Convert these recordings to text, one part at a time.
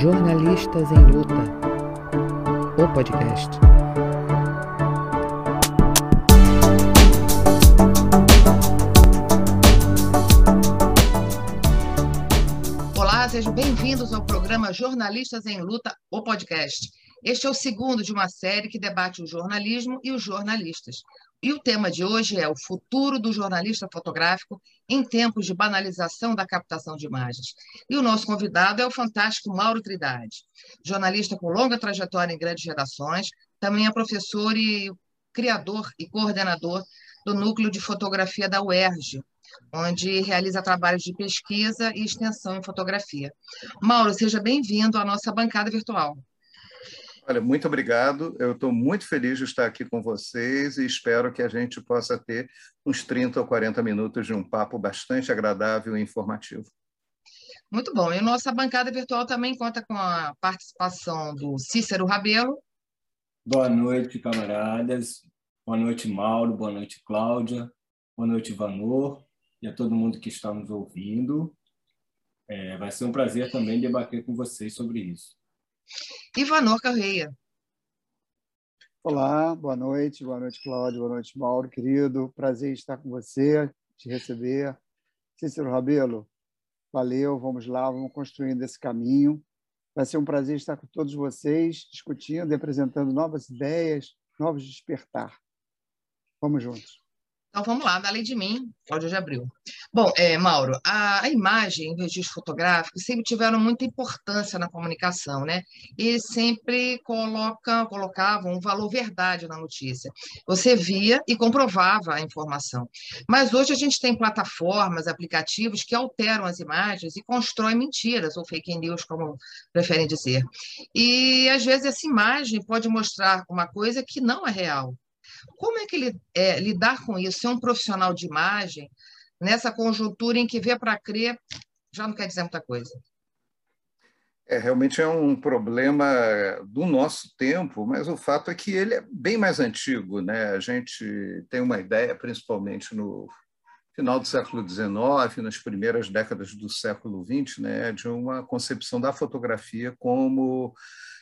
Jornalistas em Luta, o podcast. Olá, sejam bem-vindos ao programa Jornalistas em Luta, o podcast. Este é o segundo de uma série que debate o jornalismo e os jornalistas. E o tema de hoje é o futuro do jornalista fotográfico em tempos de banalização da captação de imagens. E o nosso convidado é o fantástico Mauro Trindade, jornalista com longa trajetória em grandes redações, também é professor e criador e coordenador do Núcleo de Fotografia da UERJ, onde realiza trabalhos de pesquisa e extensão em fotografia. Mauro, seja bem-vindo à nossa bancada virtual. Olha, muito obrigado. Eu estou muito feliz de estar aqui com vocês e espero que a gente possa ter uns 30 ou 40 minutos de um papo bastante agradável e informativo. Muito bom. E nossa bancada virtual também conta com a participação do Cícero Rabelo. Boa noite, camaradas. Boa noite, Mauro. Boa noite, Cláudia. Boa noite, Vanor. E a todo mundo que está nos ouvindo. É, vai ser um prazer também debater com vocês sobre isso. Ivanor Correia. Olá, boa noite, boa noite, Cláudio, boa noite, Mauro, querido. Prazer estar com você, te receber. Cícero Rabelo, valeu, vamos lá, vamos construindo esse caminho. Vai ser um prazer estar com todos vocês, discutindo e apresentando novas ideias, novos despertar. Vamos juntos. Então vamos lá, da lei de mim, Cláudia de Abril. Bom, é, Mauro, a, a imagem e o registro fotográfico sempre tiveram muita importância na comunicação, né? E sempre coloca, colocavam um valor verdade na notícia. Você via e comprovava a informação. Mas hoje a gente tem plataformas, aplicativos que alteram as imagens e constroem mentiras, ou fake news, como preferem dizer. E às vezes essa imagem pode mostrar uma coisa que não é real. Como é que ele, é, lidar com isso, ser um profissional de imagem, nessa conjuntura em que vê para crer já não quer dizer muita coisa? É, realmente é um problema do nosso tempo, mas o fato é que ele é bem mais antigo. Né? A gente tem uma ideia, principalmente no final do século XIX, nas primeiras décadas do século XX, né, de uma concepção da fotografia como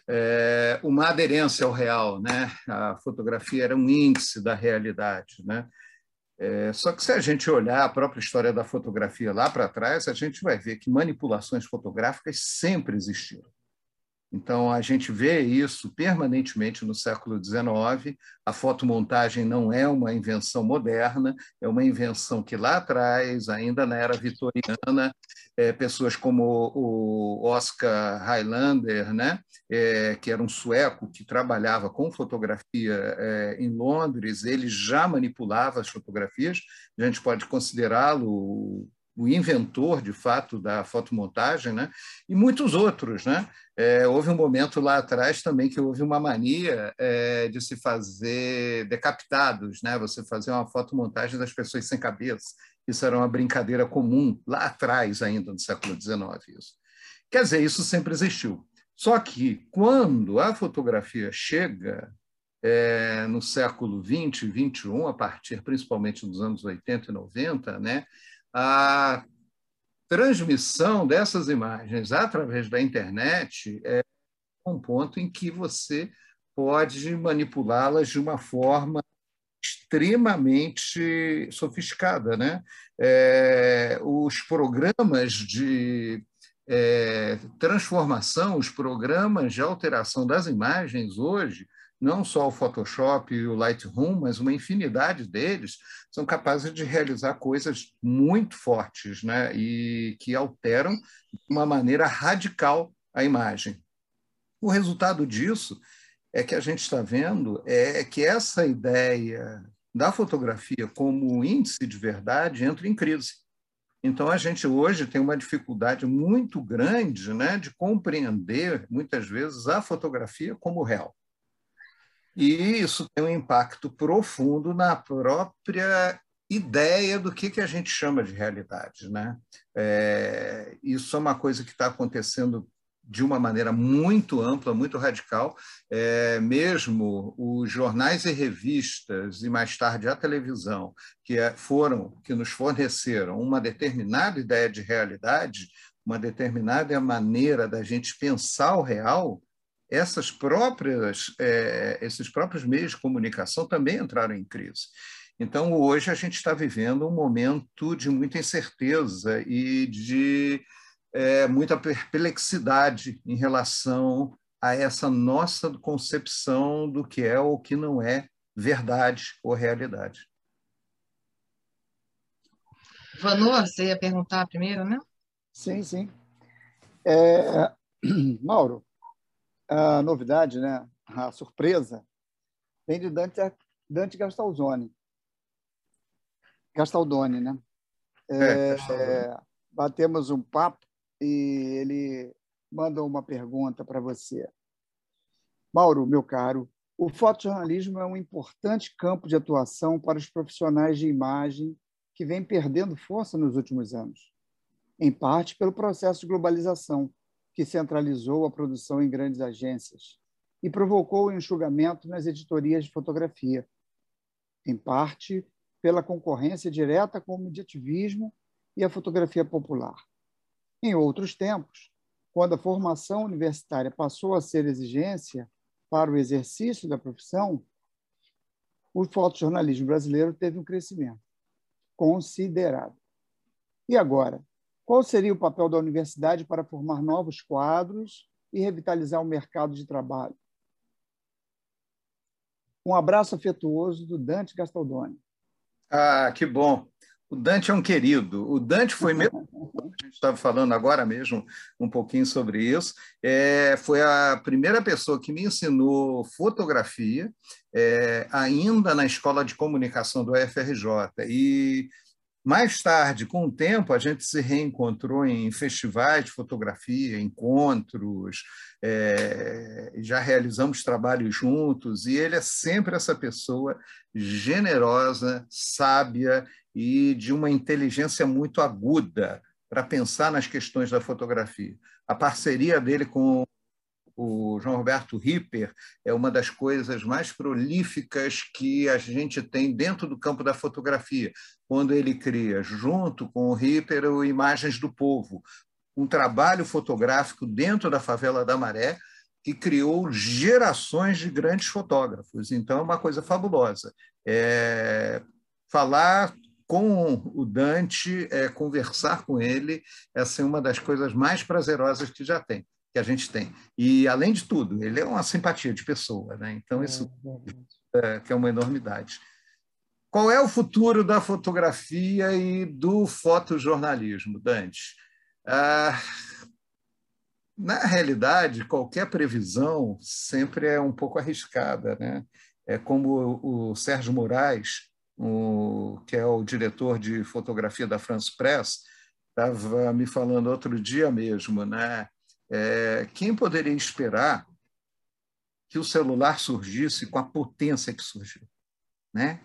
é, uma aderência ao real, né? A fotografia era um índice da realidade, né? É, só que se a gente olhar a própria história da fotografia lá para trás, a gente vai ver que manipulações fotográficas sempre existiram. Então, a gente vê isso permanentemente no século XIX. A fotomontagem não é uma invenção moderna, é uma invenção que lá atrás, ainda na era vitoriana, é, pessoas como o Oscar Highlander, né, é, que era um sueco que trabalhava com fotografia é, em Londres, ele já manipulava as fotografias. A gente pode considerá-lo o inventor, de fato, da fotomontagem, né? e muitos outros. Né? É, houve um momento lá atrás também que houve uma mania é, de se fazer decapitados, né? você fazer uma fotomontagem das pessoas sem cabeça. Isso era uma brincadeira comum lá atrás, ainda no século XIX. Isso. Quer dizer, isso sempre existiu. Só que, quando a fotografia chega é, no século XX XXI, a partir principalmente dos anos 80 e 90, né, a transmissão dessas imagens através da internet é um ponto em que você pode manipulá-las de uma forma extremamente sofisticada. Né? É, os programas de é, transformação, os programas de alteração das imagens hoje, não só o Photoshop e o Lightroom, mas uma infinidade deles, são capazes de realizar coisas muito fortes né? e que alteram de uma maneira radical a imagem. O resultado disso é que a gente está vendo é que essa ideia da fotografia como índice de verdade entra em crise. Então, a gente hoje tem uma dificuldade muito grande né, de compreender, muitas vezes, a fotografia como real. E isso tem um impacto profundo na própria ideia do que, que a gente chama de realidade. Né? É, isso é uma coisa que está acontecendo de uma maneira muito ampla, muito radical. É, mesmo os jornais e revistas, e mais tarde a televisão, que é, foram, que nos forneceram uma determinada ideia de realidade, uma determinada maneira da gente pensar o real, essas próprias, é, esses próprios meios de comunicação também entraram em crise. Então, hoje, a gente está vivendo um momento de muita incerteza e de é, muita perplexidade em relação a essa nossa concepção do que é ou que não é verdade ou realidade. Vanu, você ia perguntar primeiro, né? Sim, sim. É, Mauro, a novidade, né? a surpresa, vem de Dante, Dante Gastaldoni. Gastaldoni, né? É, é, batemos um papo e ele mandou uma pergunta para você. Mauro, meu caro, o fotojornalismo é um importante campo de atuação para os profissionais de imagem que vem perdendo força nos últimos anos, em parte pelo processo de globalização, que centralizou a produção em grandes agências e provocou o enxugamento nas editorias de fotografia, em parte pela concorrência direta com o mediativismo e a fotografia popular. Em outros tempos, quando a formação universitária passou a ser exigência para o exercício da profissão, o fotojornalismo brasileiro teve um crescimento considerável. E agora, qual seria o papel da universidade para formar novos quadros e revitalizar o mercado de trabalho? Um abraço afetuoso do Dante Gastaldoni. Ah, que bom. O Dante é um querido. O Dante foi mesmo. A gente estava falando agora mesmo um pouquinho sobre isso. É, foi a primeira pessoa que me ensinou fotografia, é, ainda na escola de comunicação do UFRJ. E mais tarde, com o tempo, a gente se reencontrou em festivais de fotografia, encontros, é, já realizamos trabalhos juntos, e ele é sempre essa pessoa generosa, sábia e de uma inteligência muito aguda para pensar nas questões da fotografia. A parceria dele com o João Roberto Ripper é uma das coisas mais prolíficas que a gente tem dentro do campo da fotografia, quando ele cria, junto com o Ripper, o Imagens do Povo, um trabalho fotográfico dentro da favela da Maré que criou gerações de grandes fotógrafos. Então, é uma coisa fabulosa. É, falar com o Dante, é, conversar com ele, é uma das coisas mais prazerosas que já tem que a gente tem. E, além de tudo, ele é uma simpatia de pessoa, né? então isso é, é, que é uma enormidade. Qual é o futuro da fotografia e do fotojornalismo, Dante? Ah, na realidade, qualquer previsão sempre é um pouco arriscada. Né? É como o Sérgio Moraes, o, que é o diretor de fotografia da France Press, estava me falando outro dia mesmo, né? É, quem poderia esperar que o celular surgisse com a potência que surgiu? Né?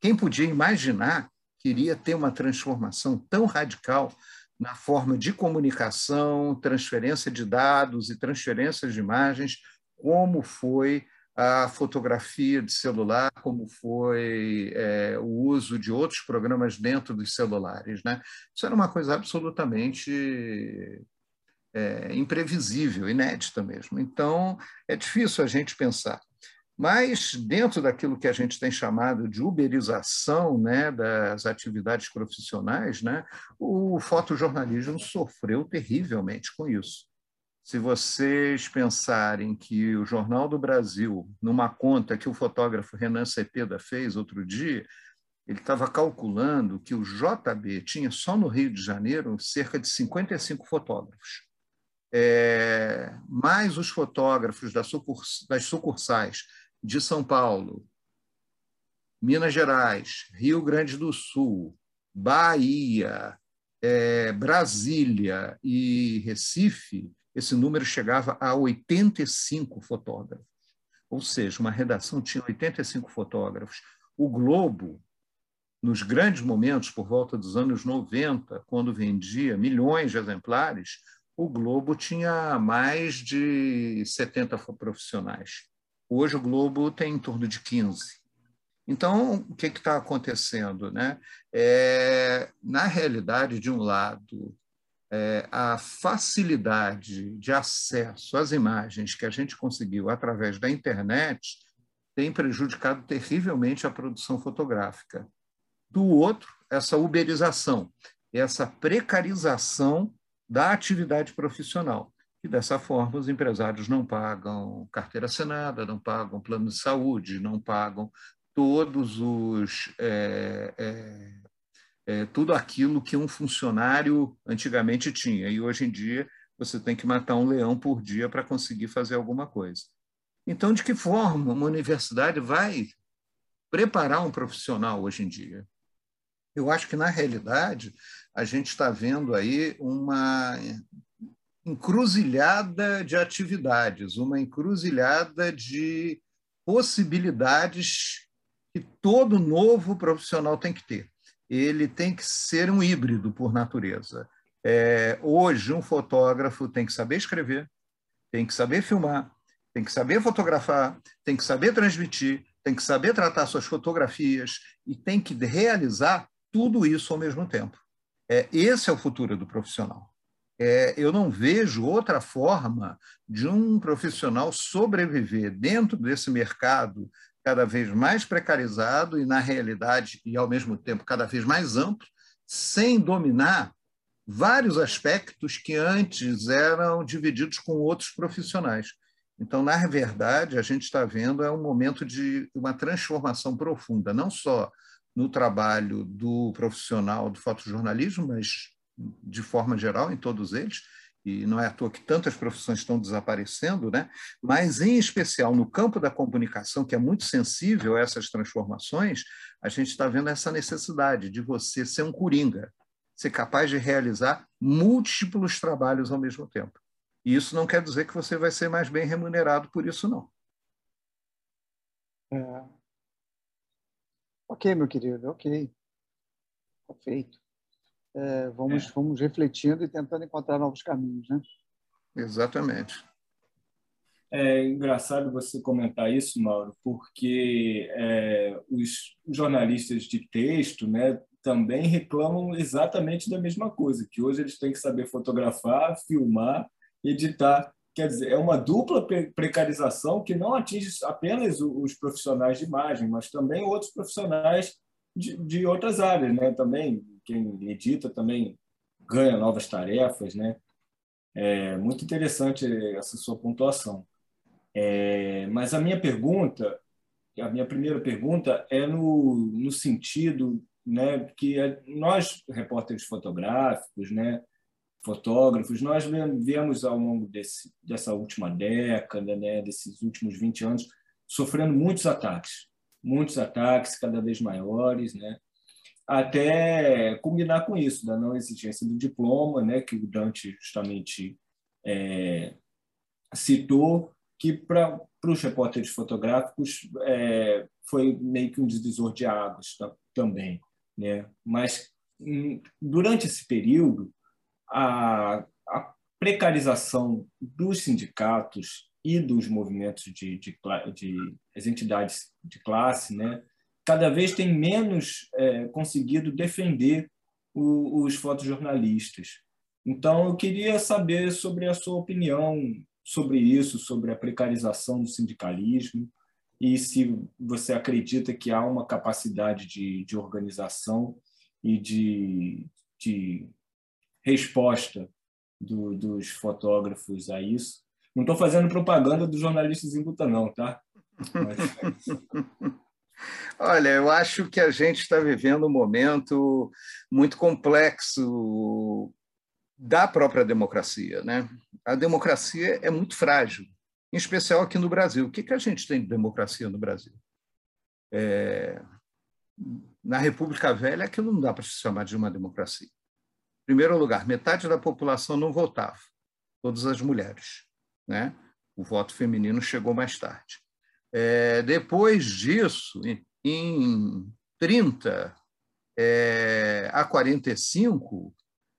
Quem podia imaginar que iria ter uma transformação tão radical na forma de comunicação, transferência de dados e transferência de imagens, como foi a fotografia de celular, como foi é, o uso de outros programas dentro dos celulares. Né? Isso era uma coisa absolutamente é, imprevisível, inédita mesmo. Então, é difícil a gente pensar. Mas, dentro daquilo que a gente tem chamado de uberização né, das atividades profissionais, né, o fotojornalismo sofreu terrivelmente com isso. Se vocês pensarem que o Jornal do Brasil, numa conta que o fotógrafo Renan Cepeda fez outro dia, ele estava calculando que o JB tinha só no Rio de Janeiro cerca de 55 fotógrafos é, mais os fotógrafos das, das sucursais de São Paulo, Minas Gerais, Rio Grande do Sul, Bahia, é, Brasília e Recife, esse número chegava a 85 fotógrafos. Ou seja, uma redação tinha 85 fotógrafos. O Globo, nos grandes momentos, por volta dos anos 90, quando vendia milhões de exemplares, o Globo tinha mais de 70 profissionais. Hoje o Globo tem em torno de 15. Então, o que está acontecendo? Né? É, na realidade, de um lado, é, a facilidade de acesso às imagens que a gente conseguiu através da internet tem prejudicado terrivelmente a produção fotográfica. Do outro, essa uberização, essa precarização da atividade profissional. E dessa forma, os empresários não pagam carteira assinada, não pagam plano de saúde, não pagam todos os é, é, é, tudo aquilo que um funcionário antigamente tinha. E hoje em dia você tem que matar um leão por dia para conseguir fazer alguma coisa. Então, de que forma uma universidade vai preparar um profissional hoje em dia? Eu acho que, na realidade, a gente está vendo aí uma encruzilhada de atividades, uma encruzilhada de possibilidades que todo novo profissional tem que ter ele tem que ser um híbrido por natureza. É, hoje, um fotógrafo tem que saber escrever, tem que saber filmar, tem que saber fotografar, tem que saber transmitir, tem que saber tratar suas fotografias e tem que realizar tudo isso ao mesmo tempo. É, esse é o futuro do profissional. É, eu não vejo outra forma de um profissional sobreviver dentro desse mercado cada vez mais precarizado e, na realidade, e ao mesmo tempo cada vez mais amplo, sem dominar vários aspectos que antes eram divididos com outros profissionais. Então, na verdade, a gente está vendo é um momento de uma transformação profunda, não só no trabalho do profissional do fotojornalismo, mas de forma geral em todos eles, e não é à toa que tantas profissões estão desaparecendo, né? mas, em especial, no campo da comunicação, que é muito sensível a essas transformações, a gente está vendo essa necessidade de você ser um coringa, ser capaz de realizar múltiplos trabalhos ao mesmo tempo. E isso não quer dizer que você vai ser mais bem remunerado por isso, não. É... Ok, meu querido, ok. Perfeito é, vamos, é. vamos refletindo e tentando encontrar novos caminhos, né? Exatamente. É engraçado você comentar isso, Mauro, porque é, os jornalistas de texto né, também reclamam exatamente da mesma coisa, que hoje eles têm que saber fotografar, filmar, editar. Quer dizer, é uma dupla precarização que não atinge apenas os profissionais de imagem, mas também outros profissionais de, de outras áreas, né? Também quem edita também ganha novas tarefas, né? É muito interessante essa sua pontuação. É, mas a minha pergunta, a minha primeira pergunta é no, no sentido né, que nós, repórteres fotográficos, né, fotógrafos, nós vemos ao longo desse, dessa última década, né, desses últimos 20 anos, sofrendo muitos ataques, muitos ataques cada vez maiores, né? até combinar com isso, da não exigência do diploma, né, que o Dante justamente é, citou, que para os repórteres fotográficos é, foi meio que um divisor de águas também. Né? Mas, hum, durante esse período, a, a precarização dos sindicatos e dos movimentos de, de, de, de entidades de classe, né, cada vez tem menos é, conseguido defender o, os fotojornalistas. Então, eu queria saber sobre a sua opinião sobre isso, sobre a precarização do sindicalismo e se você acredita que há uma capacidade de, de organização e de, de resposta do, dos fotógrafos a isso. Não estou fazendo propaganda dos jornalistas em luta, não, tá? Mas... Olha, eu acho que a gente está vivendo um momento muito complexo da própria democracia. Né? A democracia é muito frágil, em especial aqui no Brasil. O que, que a gente tem de democracia no Brasil? É... Na República Velha, aquilo não dá para se chamar de uma democracia. Primeiro lugar, metade da população não votava, todas as mulheres. Né? O voto feminino chegou mais tarde. É, depois disso, em 30 é, a 45,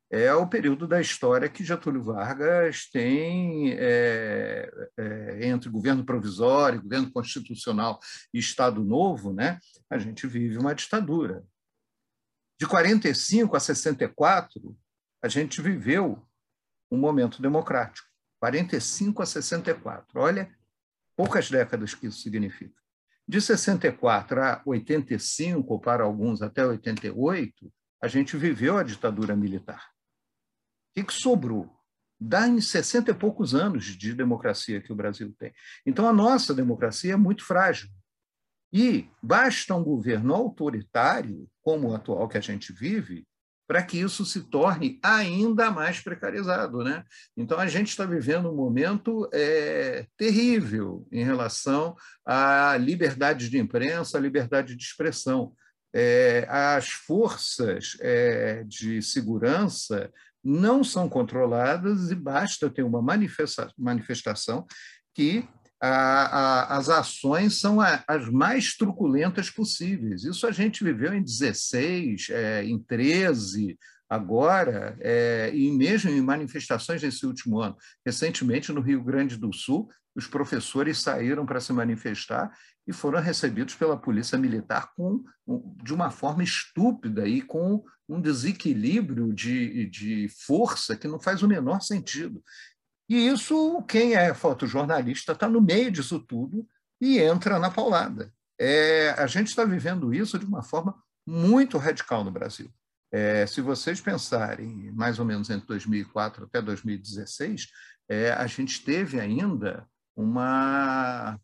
é o período da história que Getúlio Vargas tem é, é, entre governo provisório, governo constitucional e Estado Novo, né? a gente vive uma ditadura. De 45 a 64, a gente viveu um momento democrático, 45 a 64. Olha, poucas décadas que isso significa. De 64 a 85, ou para alguns até 88, a gente viveu a ditadura militar. O que sobrou? Dá em 60 e poucos anos de democracia que o Brasil tem. Então, a nossa democracia é muito frágil. E basta um governo autoritário, como o atual que a gente vive, para que isso se torne ainda mais precarizado. Né? Então, a gente está vivendo um momento é, terrível em relação à liberdade de imprensa, à liberdade de expressão. É, as forças é, de segurança não são controladas e basta ter uma manifesta manifestação que a, a, as ações são a, as mais truculentas possíveis. Isso a gente viveu em 16, é, em 13, agora, é, e mesmo em manifestações desse último ano. Recentemente, no Rio Grande do Sul, os professores saíram para se manifestar e foram recebidos pela polícia militar com, de uma forma estúpida e com um desequilíbrio de, de força que não faz o menor sentido. E isso, quem é fotojornalista está no meio disso tudo e entra na paulada. É, a gente está vivendo isso de uma forma muito radical no Brasil. É, se vocês pensarem mais ou menos entre 2004 até 2016, é, a gente teve ainda uma,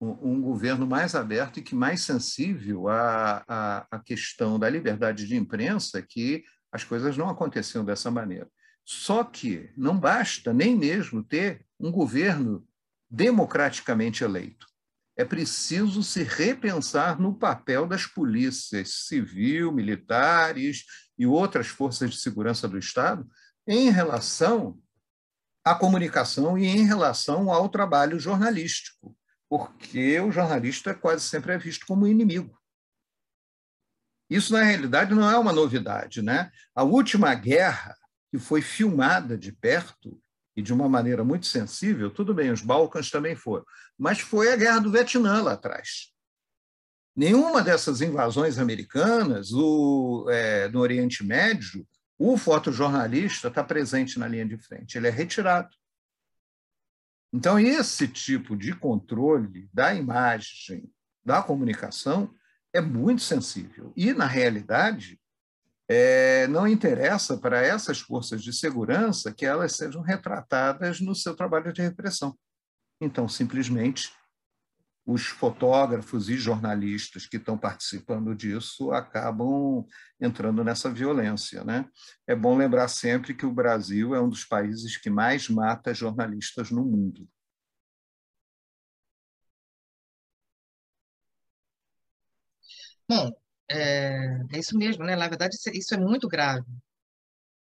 um, governo mais aberto e que mais sensível à, à, à questão da liberdade de imprensa, que as coisas não aconteciam dessa maneira. Só que não basta nem mesmo ter um governo democraticamente eleito. É preciso se repensar no papel das polícias civil, militares e outras forças de segurança do Estado em relação à comunicação e em relação ao trabalho jornalístico, porque o jornalista quase sempre é visto como inimigo. Isso, na realidade, não é uma novidade. Né? A última guerra que foi filmada de perto e de uma maneira muito sensível, tudo bem, os Balcãs também foram, mas foi a guerra do Vietnã lá atrás. Nenhuma dessas invasões americanas o, é, no Oriente Médio, o fotojornalista está presente na linha de frente, ele é retirado. Então, esse tipo de controle da imagem, da comunicação, é muito sensível. E, na realidade, é, não interessa para essas forças de segurança que elas sejam retratadas no seu trabalho de repressão. Então, simplesmente, os fotógrafos e jornalistas que estão participando disso acabam entrando nessa violência. Né? É bom lembrar sempre que o Brasil é um dos países que mais mata jornalistas no mundo. Bom, é, é isso mesmo, né? Na verdade, isso é muito grave.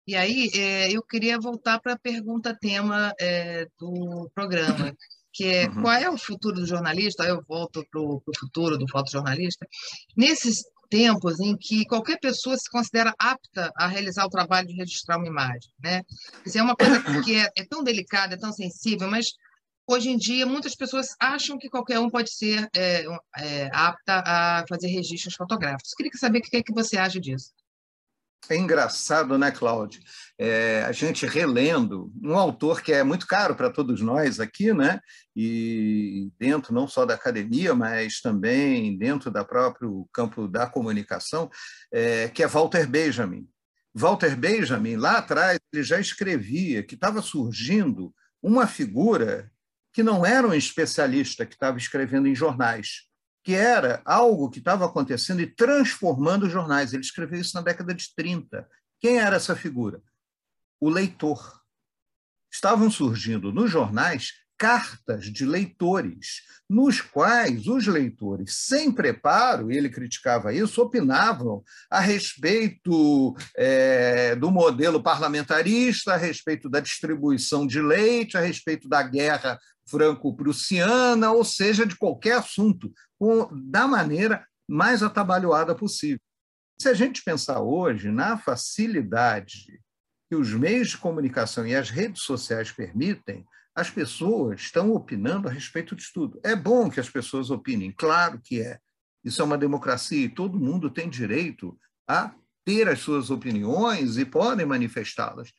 E aí, é, eu queria voltar para a pergunta tema é, do programa, que é uhum. qual é o futuro do jornalista? Aí eu volto para o futuro do fotojornalista. Nesses tempos em que qualquer pessoa se considera apta a realizar o trabalho de registrar uma imagem, né? Isso é uma coisa que é, é tão delicada, é tão sensível, mas Hoje em dia, muitas pessoas acham que qualquer um pode ser é, é, apta a fazer registros fotográficos. Queria saber o que, é que você acha disso. É engraçado, né, Cláudio? É, a gente relendo um autor que é muito caro para todos nós aqui, né? E dentro não só da academia, mas também dentro do próprio campo da comunicação, é, que é Walter Benjamin. Walter Benjamin, lá atrás, ele já escrevia que estava surgindo uma figura que não era um especialista que estava escrevendo em jornais, que era algo que estava acontecendo e transformando os jornais. Ele escreveu isso na década de 30. Quem era essa figura? O leitor. Estavam surgindo nos jornais cartas de leitores, nos quais os leitores, sem preparo, ele criticava isso, opinavam a respeito é, do modelo parlamentarista, a respeito da distribuição de leite, a respeito da guerra franco-prussiana, ou seja, de qualquer assunto, com, da maneira mais atabalhoada possível. Se a gente pensar hoje na facilidade que os meios de comunicação e as redes sociais permitem, as pessoas estão opinando a respeito de tudo. É bom que as pessoas opinem, claro que é. Isso é uma democracia e todo mundo tem direito a ter as suas opiniões e podem manifestá-las.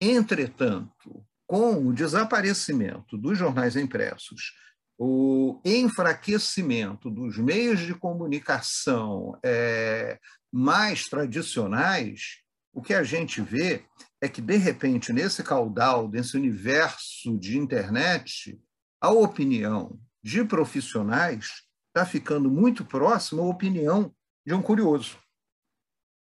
Entretanto, com o desaparecimento dos jornais impressos, o enfraquecimento dos meios de comunicação é, mais tradicionais, o que a gente vê é que, de repente, nesse caudal, nesse universo de internet, a opinião de profissionais está ficando muito próxima à opinião de um curioso.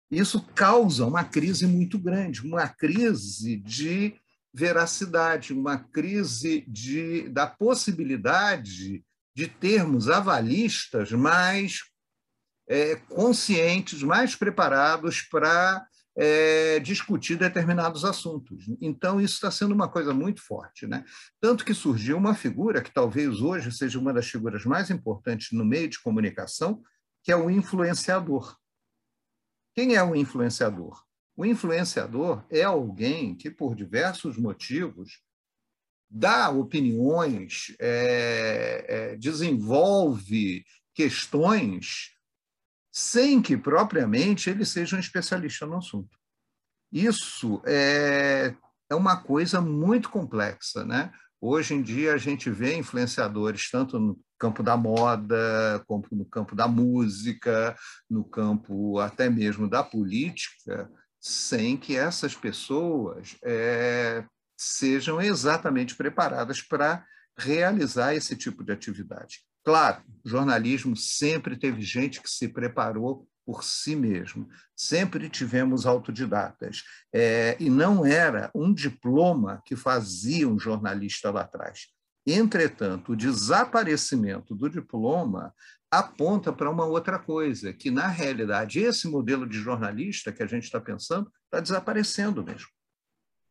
Isso causa uma crise muito grande, uma crise de veracidade, uma crise de, da possibilidade de termos avalistas mais é, conscientes, mais preparados para é, discutir determinados assuntos. Então, isso está sendo uma coisa muito forte. Né? Tanto que surgiu uma figura que talvez hoje seja uma das figuras mais importantes no meio de comunicação, que é o influenciador. Quem é o influenciador? O influenciador é alguém que, por diversos motivos, dá opiniões, é, é, desenvolve questões sem que propriamente ele seja um especialista no assunto. Isso é, é uma coisa muito complexa. Né? Hoje em dia, a gente vê influenciadores tanto no campo da moda, como no campo da música, no campo até mesmo da política, sem que essas pessoas é, sejam exatamente preparadas para realizar esse tipo de atividade. Claro, jornalismo sempre teve gente que se preparou por si mesmo. Sempre tivemos autodidatas. É, e não era um diploma que fazia um jornalista lá atrás. Entretanto, o desaparecimento do diploma aponta para uma outra coisa, que, na realidade, esse modelo de jornalista que a gente está pensando está desaparecendo mesmo.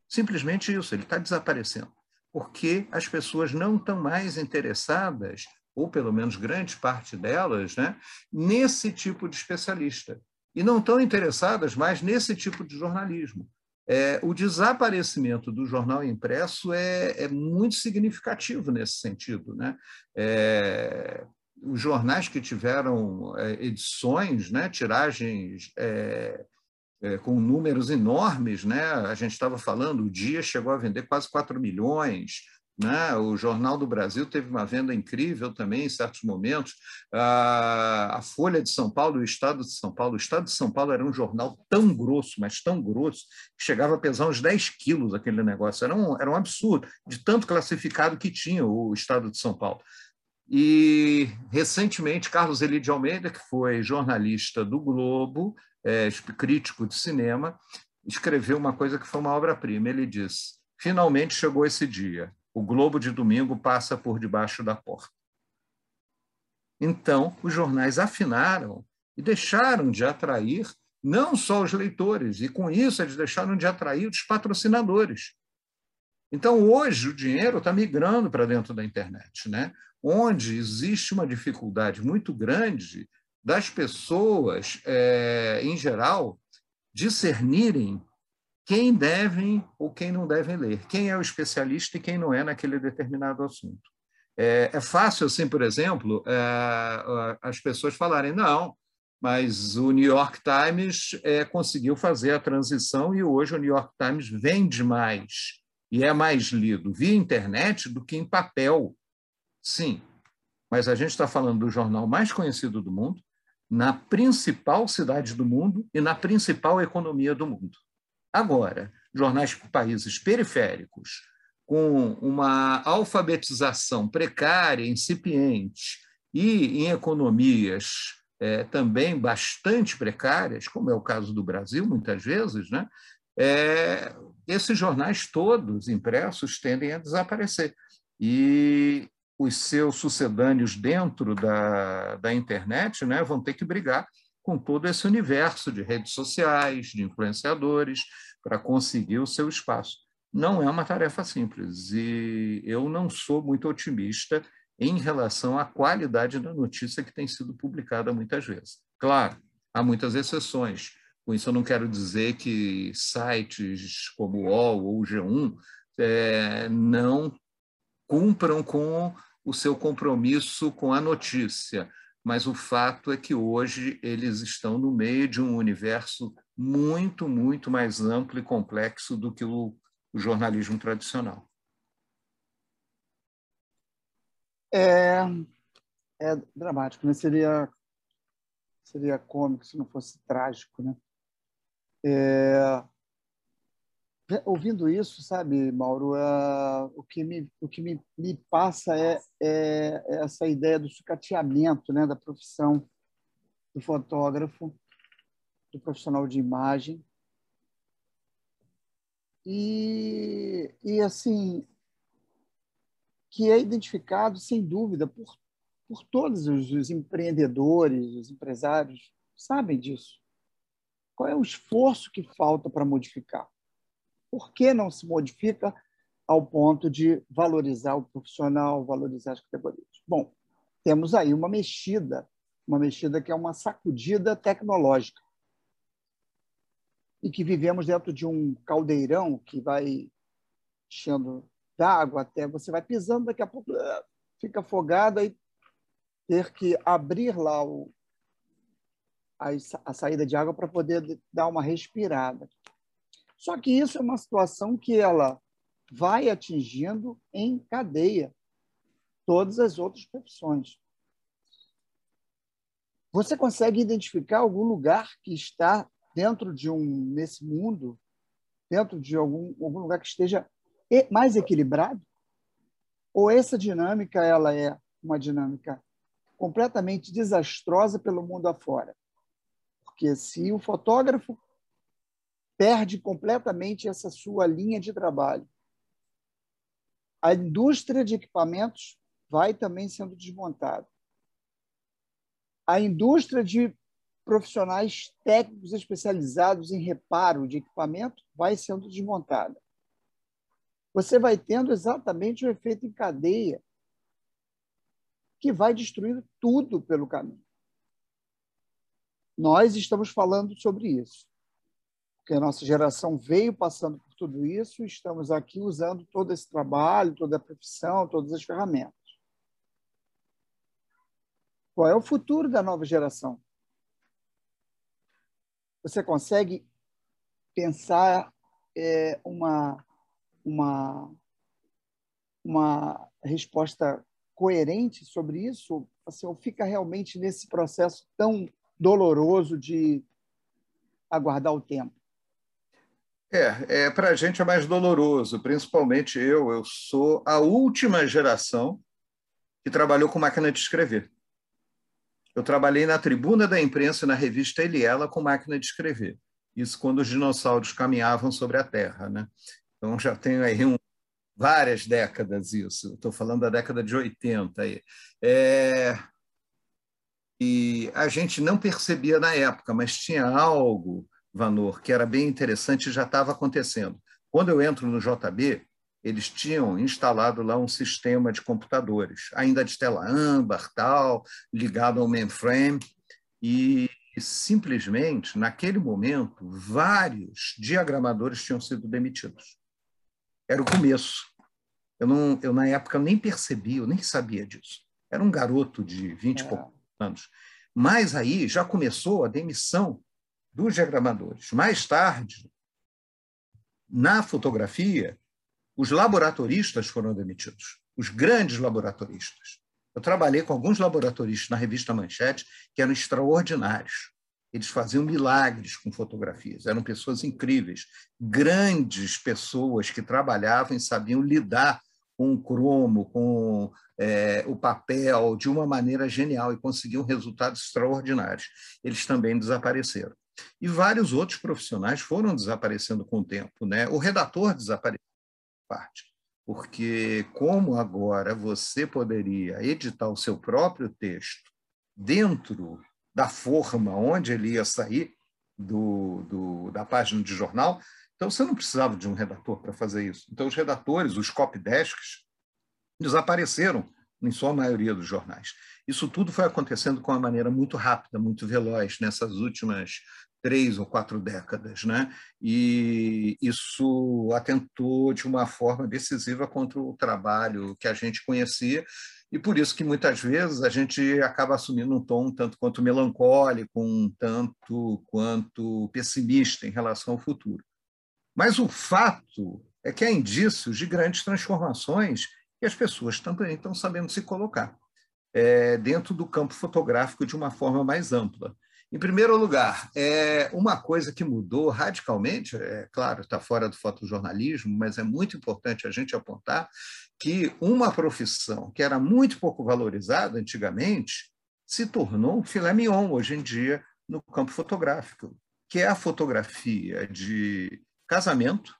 Simplesmente isso, ele está desaparecendo, porque as pessoas não estão mais interessadas, ou pelo menos grande parte delas, né, nesse tipo de especialista. E não estão interessadas mais nesse tipo de jornalismo. É, o desaparecimento do jornal impresso é, é muito significativo nesse sentido. Né? É, os jornais que tiveram é, edições, né, tiragens é, é, com números enormes, né? a gente estava falando, o Dia chegou a vender quase 4 milhões, né? o Jornal do Brasil teve uma venda incrível também em certos momentos, a, a Folha de São Paulo o Estado de São Paulo, o Estado de São Paulo era um jornal tão grosso, mas tão grosso, que chegava a pesar uns 10 quilos aquele negócio, era um, era um absurdo, de tanto classificado que tinha o Estado de São Paulo. E, recentemente, Carlos Eli de Almeida, que foi jornalista do Globo, é, crítico de cinema, escreveu uma coisa que foi uma obra-prima. Ele diz: finalmente chegou esse dia. O Globo de domingo passa por debaixo da porta. Então, os jornais afinaram e deixaram de atrair não só os leitores, e com isso eles deixaram de atrair os patrocinadores. Então, hoje, o dinheiro está migrando para dentro da internet. Né? onde existe uma dificuldade muito grande das pessoas, é, em geral, discernirem quem devem ou quem não devem ler, quem é o especialista e quem não é naquele determinado assunto. É, é fácil, assim, por exemplo, é, as pessoas falarem, não, mas o New York Times é, conseguiu fazer a transição e hoje o New York Times vende mais e é mais lido via internet do que em papel. Sim, mas a gente está falando do jornal mais conhecido do mundo, na principal cidade do mundo e na principal economia do mundo. Agora, jornais de países periféricos, com uma alfabetização precária, incipiente, e em economias é, também bastante precárias, como é o caso do Brasil, muitas vezes, né? É, esses jornais todos impressos tendem a desaparecer. E os seus sucedâneos dentro da, da internet né, vão ter que brigar com todo esse universo de redes sociais, de influenciadores, para conseguir o seu espaço. Não é uma tarefa simples e eu não sou muito otimista em relação à qualidade da notícia que tem sido publicada muitas vezes. Claro, há muitas exceções. Com isso, eu não quero dizer que sites como o UOL ou o G1 é, não cumpram com o seu compromisso com a notícia. mas o fato é que hoje eles estão no meio de um universo muito, muito mais amplo e complexo do que o, jornalismo tradicional. É, é dramático, né? Seria seria cômico se não fosse trágico, né? É, ouvindo isso, sabe, Mauro, uh, o que me o que me, me passa é, é, é essa ideia do sucateamento, né, da profissão do fotógrafo, do profissional de imagem. E, e assim, que é identificado, sem dúvida, por, por todos os, os empreendedores, os empresários, sabem disso. Qual é o esforço que falta para modificar? Por que não se modifica ao ponto de valorizar o profissional, valorizar as categorias? Bom, temos aí uma mexida, uma mexida que é uma sacudida tecnológica. E que vivemos dentro de um caldeirão que vai enchendo d'água até você vai pisando, daqui a pouco ah, fica afogado e ter que abrir lá o, a, saída de água para poder dar uma respirada. Só que isso é uma situação que ela vai atingindo em cadeia todas as outras profissões. Você consegue identificar algum lugar que está dentro de um nesse mundo, dentro de algum, algum lugar que esteja mais equilibrado? Ou essa dinâmica ela é uma dinâmica completamente desastrosa pelo mundo afora? Porque se o fotógrafo perde completamente essa sua linha de trabalho, a indústria de equipamentos vai também sendo desmontada. A indústria de profissionais técnicos especializados em reparo de equipamento vai sendo desmontada você vai tendo exatamente o efeito em cadeia que vai destruindo tudo pelo caminho. Nós estamos falando sobre isso, porque a nossa geração veio passando por tudo isso estamos aqui usando todo esse trabalho, toda a profissão, todas as ferramentas. Qual é o futuro da nova geração? Você consegue pensar é, uma uma, uma resposta coerente sobre isso? Assim, ou fica realmente nesse processo tão doloroso de aguardar o tempo? É, é para a gente é mais doloroso, principalmente eu. Eu sou a última geração que trabalhou com máquina de escrever. Eu trabalhei na tribuna da imprensa na revista Eliela com máquina de escrever. Isso quando os dinossauros caminhavam sobre a Terra, né? Então já tenho aí um, várias décadas isso. Estou falando da década de 80 aí. É, e a gente não percebia na época, mas tinha algo, Vanor, que era bem interessante e já estava acontecendo. Quando eu entro no JB, eles tinham instalado lá um sistema de computadores, ainda de tela âmbar, tal, ligado ao mainframe, e simplesmente, naquele momento, vários diagramadores tinham sido demitidos. Era o começo. Eu, não, eu na época, nem percebi, eu nem sabia disso. Era um garoto de 20 e é. poucos anos. Mas aí já começou a demissão dos diagramadores. Mais tarde, na fotografia, os laboratoristas foram demitidos, os grandes laboratoristas. Eu trabalhei com alguns laboratoristas na revista Manchete que eram extraordinários. Eles faziam milagres com fotografias, eram pessoas incríveis, grandes pessoas que trabalhavam e sabiam lidar com o cromo, com é, o papel, de uma maneira genial e conseguiam resultados extraordinários. Eles também desapareceram. E vários outros profissionais foram desaparecendo com o tempo. Né? O redator desapareceu parte, porque como agora você poderia editar o seu próprio texto dentro da forma onde ele ia sair do, do, da página de jornal. Então, você não precisava de um redator para fazer isso. Então, os redatores, os copydesks, desapareceram em sua maioria dos jornais. Isso tudo foi acontecendo com uma maneira muito rápida, muito veloz nessas últimas três ou quatro décadas, né? E isso atentou de uma forma decisiva contra o trabalho que a gente conhecia E por isso que muitas vezes a gente acaba assumindo um tom tanto quanto melancólico, um tanto quanto pessimista em relação ao futuro. Mas o fato é que há indícios de grandes transformações que as pessoas também estão sabendo se colocar é, dentro do campo fotográfico de uma forma mais ampla. Em primeiro lugar, é uma coisa que mudou radicalmente, é claro, está fora do fotojornalismo, mas é muito importante a gente apontar que uma profissão que era muito pouco valorizada antigamente se tornou um filé mignon hoje em dia no campo fotográfico, que é a fotografia de casamento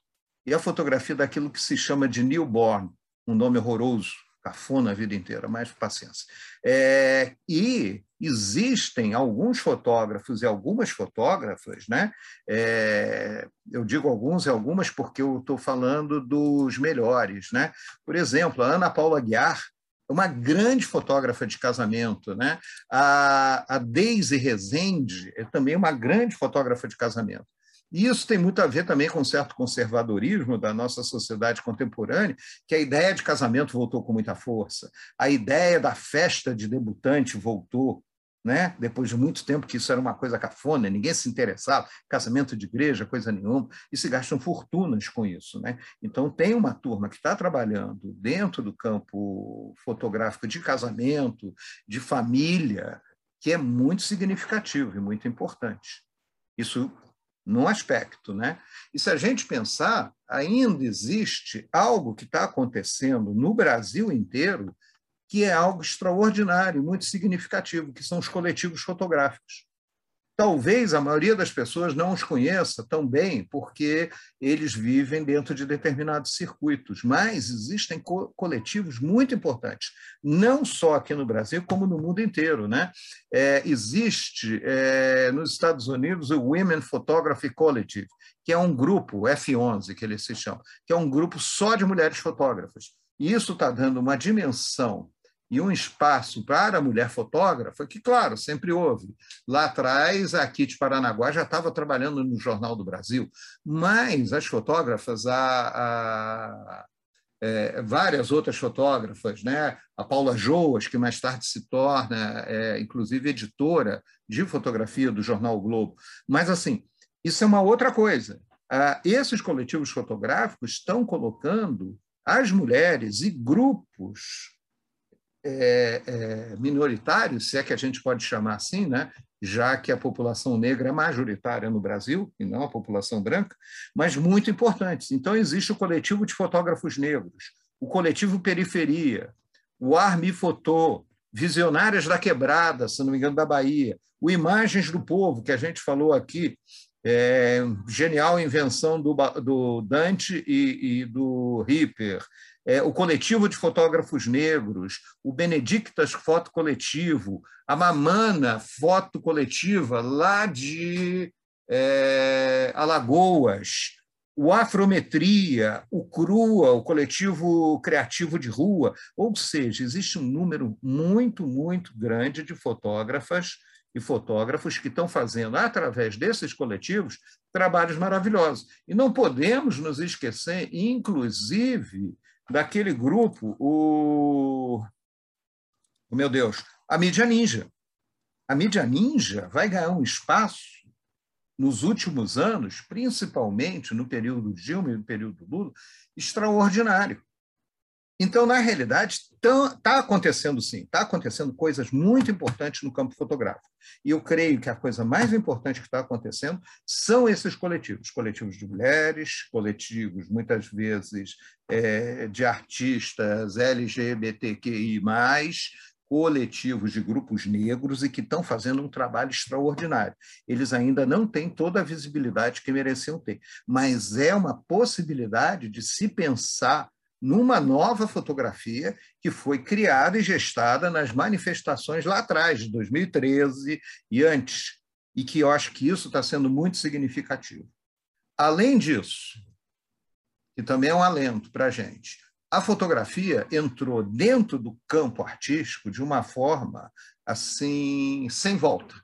e a fotografia daquilo que se chama de newborn, um nome horroroso, cafona a vida inteira, mas paciência. É, e existem alguns fotógrafos e algumas fotógrafas, né? É, eu digo alguns e algumas porque eu estou falando dos melhores, né? Por exemplo, a Ana Paula Guiar, uma grande fotógrafa de casamento, né? A, a Daisy Rezende é também uma grande fotógrafa de casamento. E isso tem muito a ver também com um certo conservadorismo da nossa sociedade contemporânea, que a ideia de casamento voltou com muita força, a ideia da festa de debutante voltou, né? depois de muito tempo que isso era uma coisa cafona, ninguém se interessava, casamento de igreja, coisa nenhuma, e se gastam fortunas com isso. Né? Então, tem uma turma que está trabalhando dentro do campo fotográfico de casamento, de família, que é muito significativo e muito importante. Isso num aspecto. Né? E se a gente pensar, ainda existe algo que está acontecendo no Brasil inteiro que é algo extraordinário, muito significativo, que são os coletivos fotográficos. Talvez a maioria das pessoas não os conheça tão bem, porque eles vivem dentro de determinados circuitos, mas existem co coletivos muito importantes, não só aqui no Brasil, como no mundo inteiro. Né? É, existe é, nos Estados Unidos o Women Photography Collective, que é um grupo, F11, que eles se chamam, que é um grupo só de mulheres fotógrafas. E isso está dando uma dimensão e um espaço para a mulher fotógrafa, que, claro, sempre houve. Lá atrás, a Kitty Paranaguá já estava trabalhando no Jornal do Brasil, mas as fotógrafas, a, a é, várias outras fotógrafas, né? a Paula Joas, que mais tarde se torna, é, inclusive, editora de fotografia do Jornal o Globo. Mas, assim, isso é uma outra coisa. Ah, esses coletivos fotográficos estão colocando as mulheres e grupos é, é, minoritários, se é que a gente pode chamar assim, né? já que a população negra é majoritária no Brasil, e não a população branca, mas muito importantes. Então, existe o coletivo de fotógrafos negros, o coletivo Periferia, o Armi Fotô, Visionárias da Quebrada, se não me engano, da Bahia, o Imagens do Povo, que a gente falou aqui, é, genial invenção do, do Dante e, e do Ripper, é, o coletivo de fotógrafos negros, o Benedictas Foto Coletivo, a Mamana Foto Coletiva, lá de é, Alagoas, o Afrometria, o CRUA, o Coletivo Criativo de Rua, ou seja, existe um número muito, muito grande de fotógrafas e fotógrafos que estão fazendo, através desses coletivos, trabalhos maravilhosos. E não podemos nos esquecer, inclusive, daquele grupo, o. Oh, meu Deus, a mídia ninja. A mídia ninja vai ganhar um espaço nos últimos anos, principalmente no período Dilma e no período Lula, extraordinário. Então, na realidade, está acontecendo sim, está acontecendo coisas muito importantes no campo fotográfico. E eu creio que a coisa mais importante que está acontecendo são esses coletivos, coletivos de mulheres, coletivos, muitas vezes, é, de artistas LGBTQI+, coletivos de grupos negros e que estão fazendo um trabalho extraordinário. Eles ainda não têm toda a visibilidade que mereciam ter, mas é uma possibilidade de se pensar numa nova fotografia que foi criada e gestada nas manifestações lá atrás, de 2013 e antes, e que eu acho que isso está sendo muito significativo. Além disso, que também é um alento para a gente, a fotografia entrou dentro do campo artístico de uma forma assim sem volta.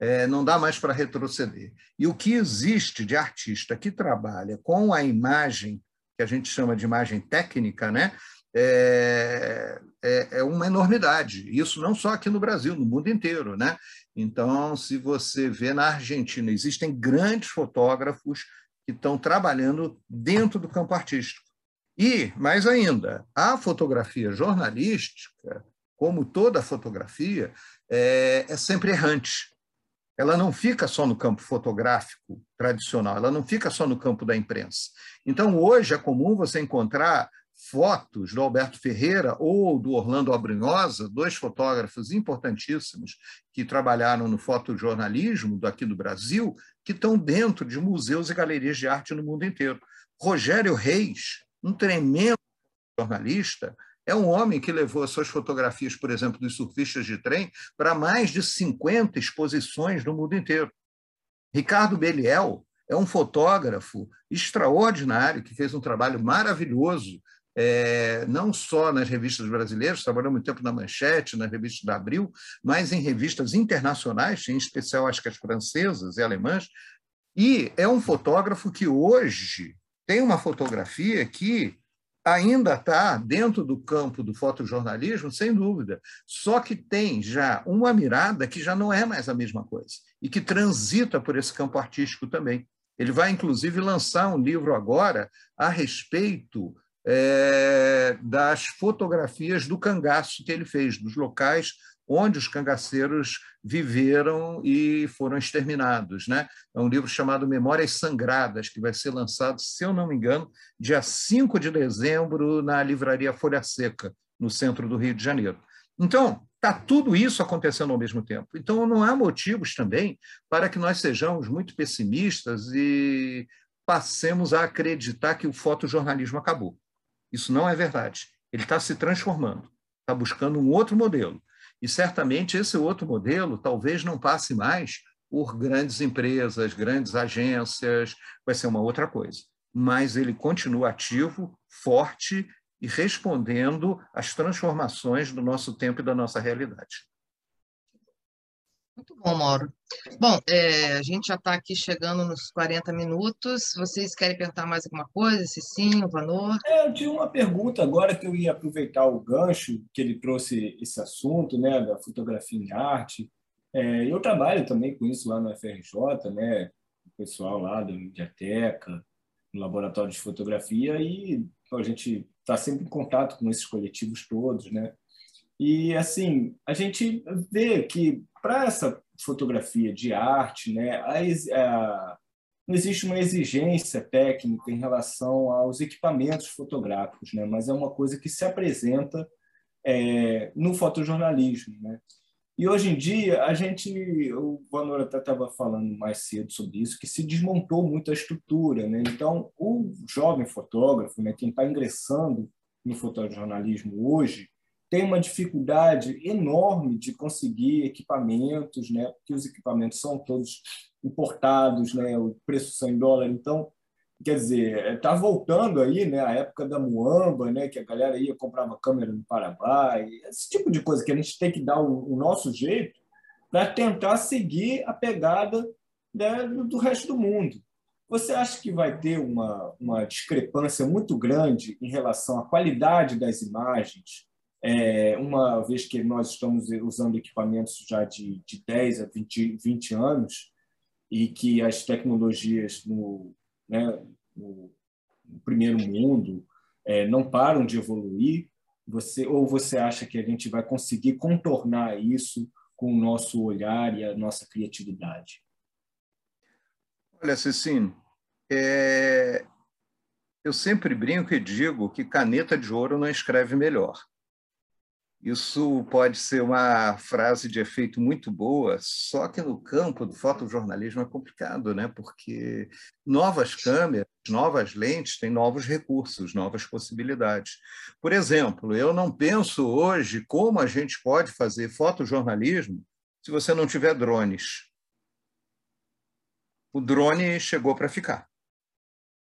É, não dá mais para retroceder. E o que existe de artista que trabalha com a imagem que a gente chama de imagem técnica, né? é, é, é, uma enormidade. Isso não só aqui no Brasil, no mundo inteiro. Né? Então, se você vê na Argentina, existem grandes fotógrafos que estão trabalhando dentro do campo artístico. E, mais ainda, a fotografia jornalística, como toda fotografia, é, é sempre errante. Ela não fica só no campo fotográfico tradicional, ela não fica só no campo da imprensa. Então, hoje é comum você encontrar fotos do Alberto Ferreira ou do Orlando Abrinhosa, dois fotógrafos importantíssimos que trabalharam no fotojornalismo daqui do Brasil, que estão dentro de museus e galerias de arte no mundo inteiro. Rogério Reis, um tremendo jornalista, é um homem que levou as suas fotografias, por exemplo, dos surfistas de trem, para mais de 50 exposições no mundo inteiro. Ricardo Beliel é um fotógrafo extraordinário que fez um trabalho maravilhoso é, não só nas revistas brasileiras, trabalhou muito tempo na Manchete, nas revistas da Abril, mas em revistas internacionais, em especial acho que as francesas e alemãs, e é um fotógrafo que hoje tem uma fotografia que ainda está dentro do campo do fotojornalismo, sem dúvida, só que tem já uma mirada que já não é mais a mesma coisa e que transita por esse campo artístico também. Ele vai, inclusive, lançar um livro agora a respeito é, das fotografias do cangaço que ele fez, dos locais onde os cangaceiros viveram e foram exterminados. Né? É um livro chamado Memórias Sangradas, que vai ser lançado, se eu não me engano, dia 5 de dezembro na livraria Folha Seca, no centro do Rio de Janeiro. Então, está tudo isso acontecendo ao mesmo tempo. Então, não há motivos também para que nós sejamos muito pessimistas e passemos a acreditar que o fotojornalismo acabou. Isso não é verdade. Ele está se transformando, está buscando um outro modelo. E certamente esse outro modelo talvez não passe mais por grandes empresas, grandes agências, vai ser uma outra coisa. Mas ele continua ativo, forte e respondendo às transformações do nosso tempo e da nossa realidade. Muito bom, Mauro. Bom, é, a gente já está aqui chegando nos 40 minutos. Vocês querem perguntar mais alguma coisa? Se sim, o Vanor? É, eu tinha uma pergunta agora que eu ia aproveitar o gancho que ele trouxe esse assunto, né, da fotografia em arte. É, eu trabalho também com isso lá na FRJ, né, o pessoal lá da biblioteca, no laboratório de fotografia e a gente está sempre em contato com esses coletivos todos, né? E assim a gente vê que para essa fotografia de arte, né, a, a, não existe uma exigência técnica em relação aos equipamentos fotográficos, né, mas é uma coisa que se apresenta é, no fotojornalismo. Né? E hoje em dia, a gente, o Vanor até estava falando mais cedo sobre isso, que se desmontou muito a estrutura. Né? Então, o jovem fotógrafo, né, quem está ingressando no fotojornalismo hoje, tem uma dificuldade enorme de conseguir equipamentos, né? porque os equipamentos são todos importados, né? o preço são em dólar. Então, quer dizer, está voltando aí né? a época da Muamba, né? que a galera ia comprava câmera no Paraguai, esse tipo de coisa que a gente tem que dar o, o nosso jeito para tentar seguir a pegada né? do, do resto do mundo. Você acha que vai ter uma, uma discrepância muito grande em relação à qualidade das imagens é, uma vez que nós estamos usando equipamentos já de, de 10 a 20, 20 anos e que as tecnologias no, né, no, primeiro mundo é, não param de evoluir, você ou você acha que a gente vai conseguir contornar isso com o nosso olhar e a nossa criatividade? Olha, Cecília, é... eu sempre brinco e digo que caneta de ouro não escreve melhor. Isso pode ser uma frase de efeito muito boa, só que no campo do fotojornalismo é complicado, né? porque novas câmeras, novas lentes têm novos recursos, novas possibilidades. Por exemplo, eu não penso hoje como a gente pode fazer fotojornalismo se você não tiver drones. O drone chegou para ficar.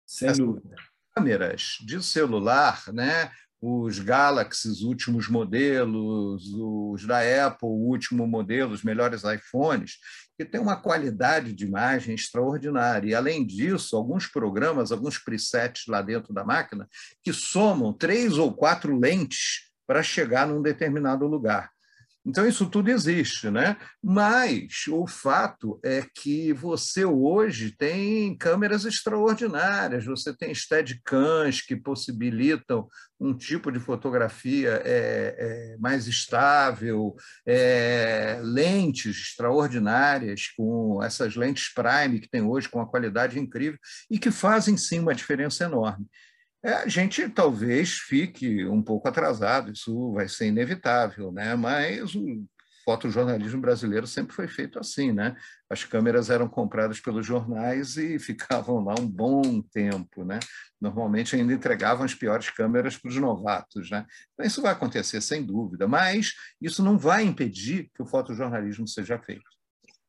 Sem As dúvida. Câmeras de celular, né? Os Galaxies, últimos modelos, os da Apple, o último modelo, os melhores iPhones, que tem uma qualidade de imagem extraordinária. E, além disso, alguns programas, alguns presets lá dentro da máquina, que somam três ou quatro lentes para chegar num determinado lugar. Então, isso tudo existe, né? Mas o fato é que você hoje tem câmeras extraordinárias, você tem steadicams que possibilitam um tipo de fotografia é, é, mais estável, é, lentes extraordinárias, com essas lentes prime que tem hoje, com uma qualidade incrível, e que fazem sim uma diferença enorme. É, a gente talvez fique um pouco atrasado, isso vai ser inevitável, né? mas o fotojornalismo brasileiro sempre foi feito assim. Né? As câmeras eram compradas pelos jornais e ficavam lá um bom tempo. Né? Normalmente ainda entregavam as piores câmeras para os novatos. Né? Então, isso vai acontecer sem dúvida, mas isso não vai impedir que o fotojornalismo seja feito.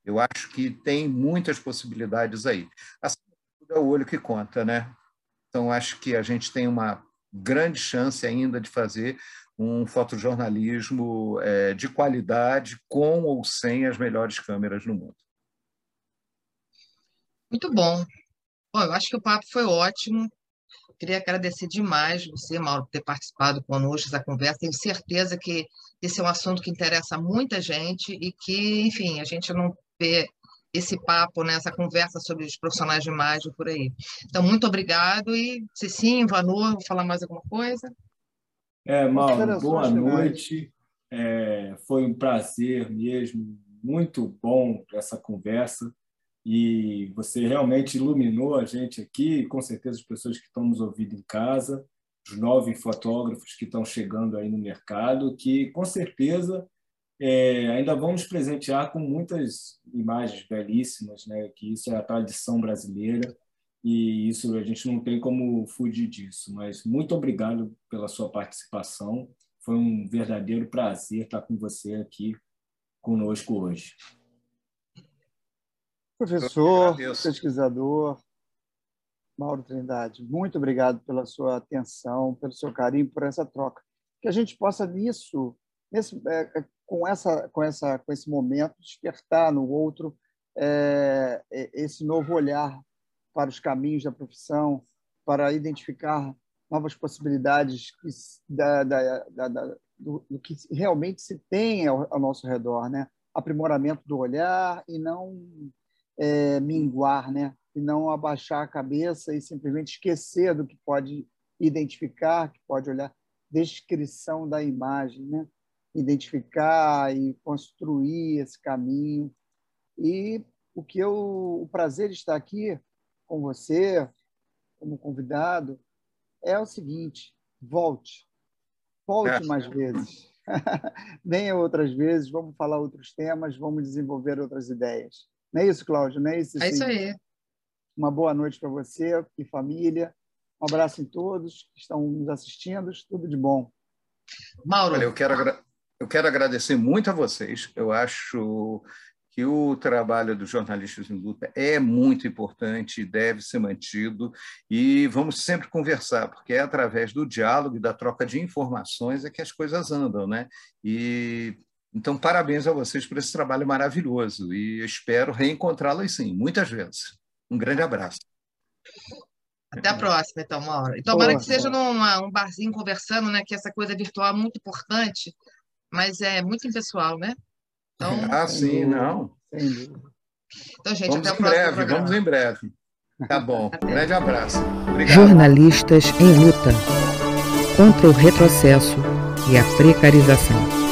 Eu acho que tem muitas possibilidades aí. Assim, é o olho que conta, né? Então, acho que a gente tem uma grande chance ainda de fazer um fotojornalismo é, de qualidade, com ou sem as melhores câmeras no mundo. Muito bom. Bom, eu acho que o papo foi ótimo. Queria agradecer demais você, Mauro, por ter participado conosco dessa conversa. Tenho certeza que esse é um assunto que interessa muita gente e que, enfim, a gente não vê esse papo, né, essa conversa sobre os profissionais de imagem por aí. Então, muito obrigado e Cicinho, Vanor, vou falar mais alguma coisa? É, Mauro, boa noite. É, foi um prazer mesmo, muito bom essa conversa e você realmente iluminou a gente aqui, com certeza as pessoas que estão nos ouvindo em casa, os nove fotógrafos que estão chegando aí no mercado, que com certeza é, ainda vamos presentear com muitas imagens belíssimas, né? que isso é a tradição brasileira e isso a gente não tem como fugir disso. Mas muito obrigado pela sua participação. Foi um verdadeiro prazer estar com você aqui conosco hoje. Professor, pesquisador, Mauro Trindade, muito obrigado pela sua atenção, pelo seu carinho, por essa troca. Que a gente possa nisso, nesse, é, é com essa com essa com esse momento despertar no outro é, esse novo olhar para os caminhos da profissão para identificar novas possibilidades da, da, da, da do, do, que realmente se tem ao, ao, nosso redor né? Aprimoramento do olhar e não é, minguar né? E não abaixar a cabeça e simplesmente esquecer do que pode identificar que pode olhar. Descrição da imagem né identificar e construir esse caminho. E o que eu, o prazer de estar aqui com você, como convidado, é o seguinte: volte, volte é. mais vezes. Venha outras vezes, vamos falar outros temas, vamos desenvolver outras ideias. Não é isso, Cláudio? Não é isso? É isso aí. Uma boa noite para você e família. Um abraço em todos que estão nos assistindo. Tudo de bom. Mauro. Olha, eu quero agradecer eu quero agradecer muito a vocês. Eu acho que o trabalho dos jornalistas em luta é muito importante e deve ser mantido, e vamos sempre conversar, porque é através do diálogo e da troca de informações é que as coisas andam, né? E então parabéns a vocês por esse trabalho maravilhoso e espero reencontrá-los sim, muitas vezes. Um grande abraço. Até a próxima, então, Mauro. E tomara que seja num barzinho conversando, né? Que essa coisa virtual é muito importante mas é muito impessoal, né? Então, ah, sim, não. Então, gente, vamos até em breve, programa. vamos em breve. Tá bom. Um grande abraço. Obrigado. Jornalistas em luta contra o retrocesso e a precarização.